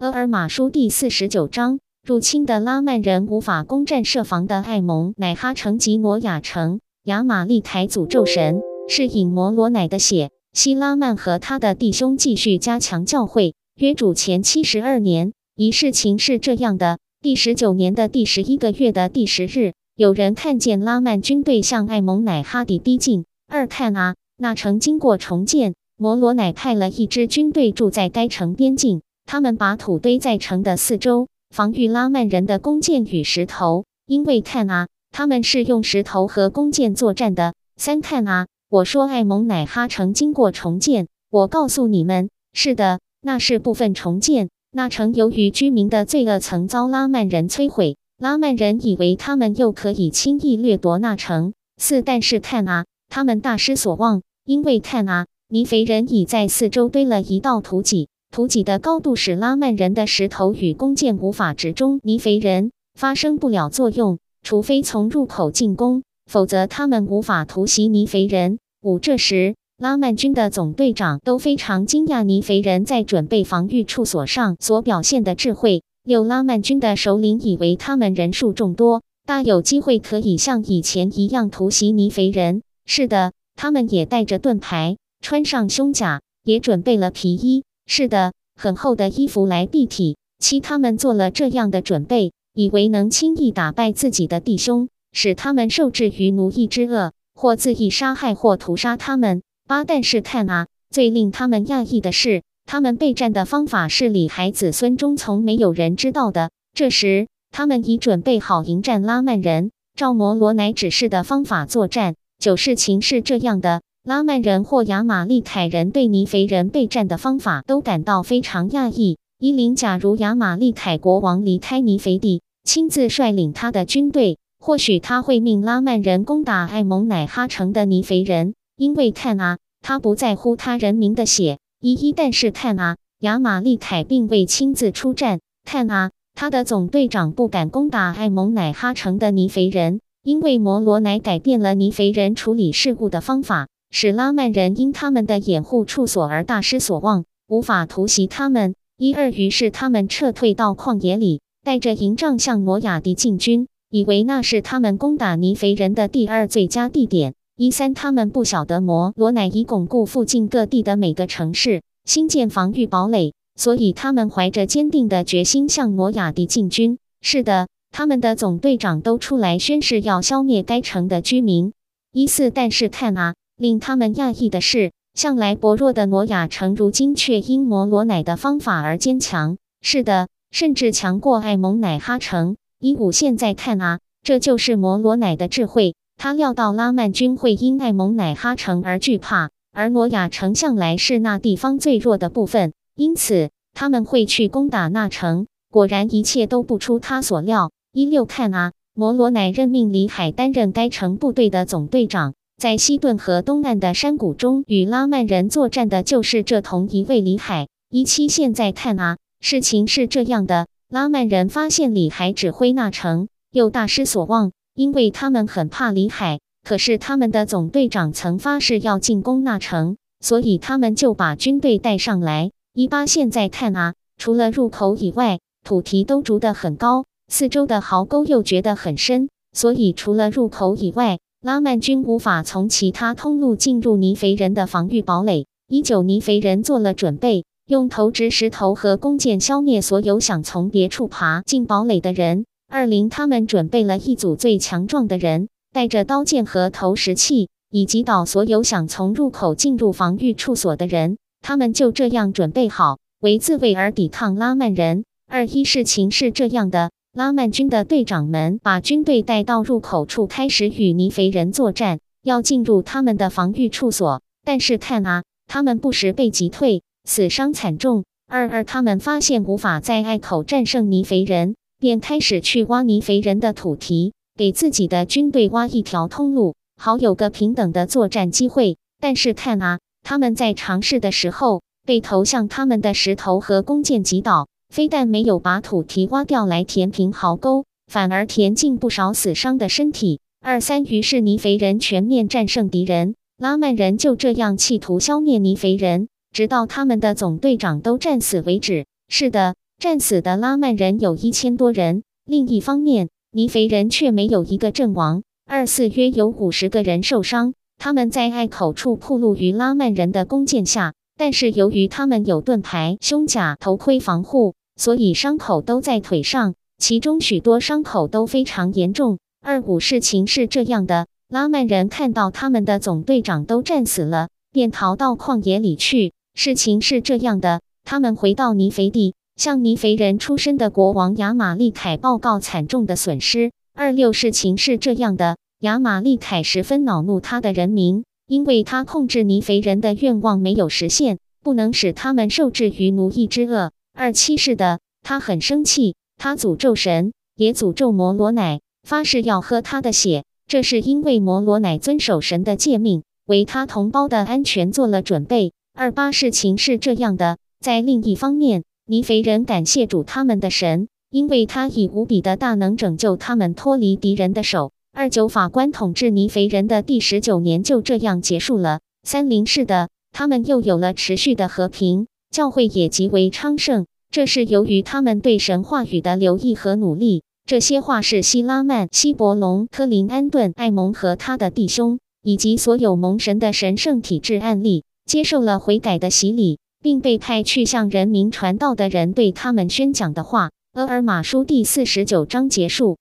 厄尔马书第四十九章：入侵的拉曼人无法攻占设防的艾蒙乃哈城及摩亚城。亚玛利凯诅咒神是引摩罗乃的血。希拉曼和他的弟兄继续加强教会。约主前七十二年，一事情是这样的：第十九年的第十一个月的第十日，有人看见拉曼军队向艾蒙乃哈底逼近。二看啊，那城经过重建，摩罗乃派了一支军队住在该城边境。他们把土堆在城的四周，防御拉曼人的弓箭与石头。因为看啊，他们是用石头和弓箭作战的。三看啊，我说艾蒙乃哈城经过重建，我告诉你们，是的，那是部分重建。那城由于居民的罪恶，曾遭拉曼人摧毁。拉曼人以为他们又可以轻易掠夺那城。四但是看啊，他们大失所望，因为看啊，尼肥人已在四周堆了一道土脊。土脊的高度使拉曼人的石头与弓箭无法直中尼肥人，发生不了作用。除非从入口进攻，否则他们无法突袭尼肥人。五这时，拉曼军的总队长都非常惊讶尼肥人在准备防御处所上所表现的智慧。六拉曼军的首领以为他们人数众多，大有机会可以像以前一样突袭尼肥人。是的，他们也带着盾牌，穿上胸甲，也准备了皮衣。是的，很厚的衣服来蔽体。七他们做了这样的准备，以为能轻易打败自己的弟兄，使他们受制于奴役之恶，或自意杀害，或屠杀他们。八但是看啊，最令他们讶异的是，他们备战的方法是李孩子孙中从没有人知道的。这时，他们已准备好迎战拉曼人，照摩罗乃指示的方法作战。九事情是这样的。拉曼人或亚玛利凯人对尼肥人备战的方法都感到非常讶异。伊林，假如亚玛利凯国王离开尼肥地，亲自率领他的军队，或许他会命拉曼人攻打艾蒙乃哈城的尼肥人，因为看啊，他不在乎他人民的血。一一，但是看啊，亚玛利凯并未亲自出战。看啊，他的总队长不敢攻打艾蒙乃哈城的尼肥人，因为摩罗乃改变了尼肥人处理事故的方法。使拉曼人因他们的掩护处所而大失所望，无法突袭他们。一二，于是他们撤退到旷野里，带着营帐向摩亚迪进军，以为那是他们攻打尼肥人的第二最佳地点。一三，他们不晓得摩罗乃已巩固附近各地的每个城市，新建防御堡垒，所以他们怀着坚定的决心向摩亚迪进军。是的，他们的总队长都出来宣誓要消灭该城的居民。一四，但是看啊。令他们讶异的是，向来薄弱的挪亚城，如今却因摩罗乃的方法而坚强。是的，甚至强过艾蒙乃哈城。一五现在看啊，这就是摩罗乃的智慧。他料到拉曼军会因艾蒙乃哈城而惧怕，而挪亚城向来是那地方最弱的部分，因此他们会去攻打那城。果然，一切都不出他所料。一六看啊，摩罗乃任命李海担任该城部队的总队长。在西顿河东岸的山谷中与拉曼人作战的就是这同一位李海。一七现在看啊，事情是这样的：拉曼人发现李海指挥那城，又大失所望，因为他们很怕李海。可是他们的总队长曾发誓要进攻那城，所以他们就把军队带上来。一八现在看啊，除了入口以外，土堤都筑得很高，四周的壕沟又掘得很深，所以除了入口以外。拉曼军无法从其他通路进入尼肥人的防御堡垒。一九，尼肥人做了准备，用投掷石头和弓箭消灭所有想从别处爬进堡垒的人。二零，他们准备了一组最强壮的人，带着刀剑和投石器，以击倒所有想从入口进入防御处所的人。他们就这样准备好，为自卫而抵抗拉曼人。二一，事情是这样的。拉曼军的队长们把军队带到入口处，开始与尼肥人作战，要进入他们的防御处所。但是看啊，他们不时被击退，死伤惨重。二二，他们发现无法在隘口战胜尼肥人，便开始去挖尼肥人的土堤，给自己的军队挖一条通路，好有个平等的作战机会。但是看啊，他们在尝试的时候，被投向他们的石头和弓箭击倒。非但没有把土堤挖掉来填平壕沟，反而填进不少死伤的身体。二三，于是尼肥人全面战胜敌人，拉曼人就这样企图消灭尼肥人，直到他们的总队长都战死为止。是的，战死的拉曼人有一千多人。另一方面，尼肥人却没有一个阵亡，二四约有五十个人受伤。他们在隘口处暴露于拉曼人的弓箭下，但是由于他们有盾牌、胸甲、头盔防护，所以伤口都在腿上，其中许多伤口都非常严重。二五事情是这样的：拉曼人看到他们的总队长都战死了，便逃到旷野里去。事情是这样的，他们回到尼肥地，向尼肥人出身的国王亚玛利凯报告惨重的损失。二六事情是这样的。亚玛利凯十分恼怒他的人民，因为他控制尼肥人的愿望没有实现，不能使他们受制于奴役之恶。二七是的，他很生气，他诅咒神，也诅咒摩罗乃，发誓要喝他的血。这是因为摩罗乃遵守神的诫命，为他同胞的安全做了准备。二八事情是这样的，在另一方面，尼肥人感谢主他们的神，因为他以无比的大能拯救他们脱离敌人的手。二九法官统治尼肥人的第十九年就这样结束了。三零是的，他们又有了持续的和平，教会也极为昌盛。这是由于他们对神话语的留意和努力。这些话是希拉曼、希伯龙、科林安顿、艾蒙和他的弟兄，以及所有蒙神的神圣体制案例，接受了悔改的洗礼，并被派去向人民传道的人对他们宣讲的话。厄尔玛书第四十九章结束。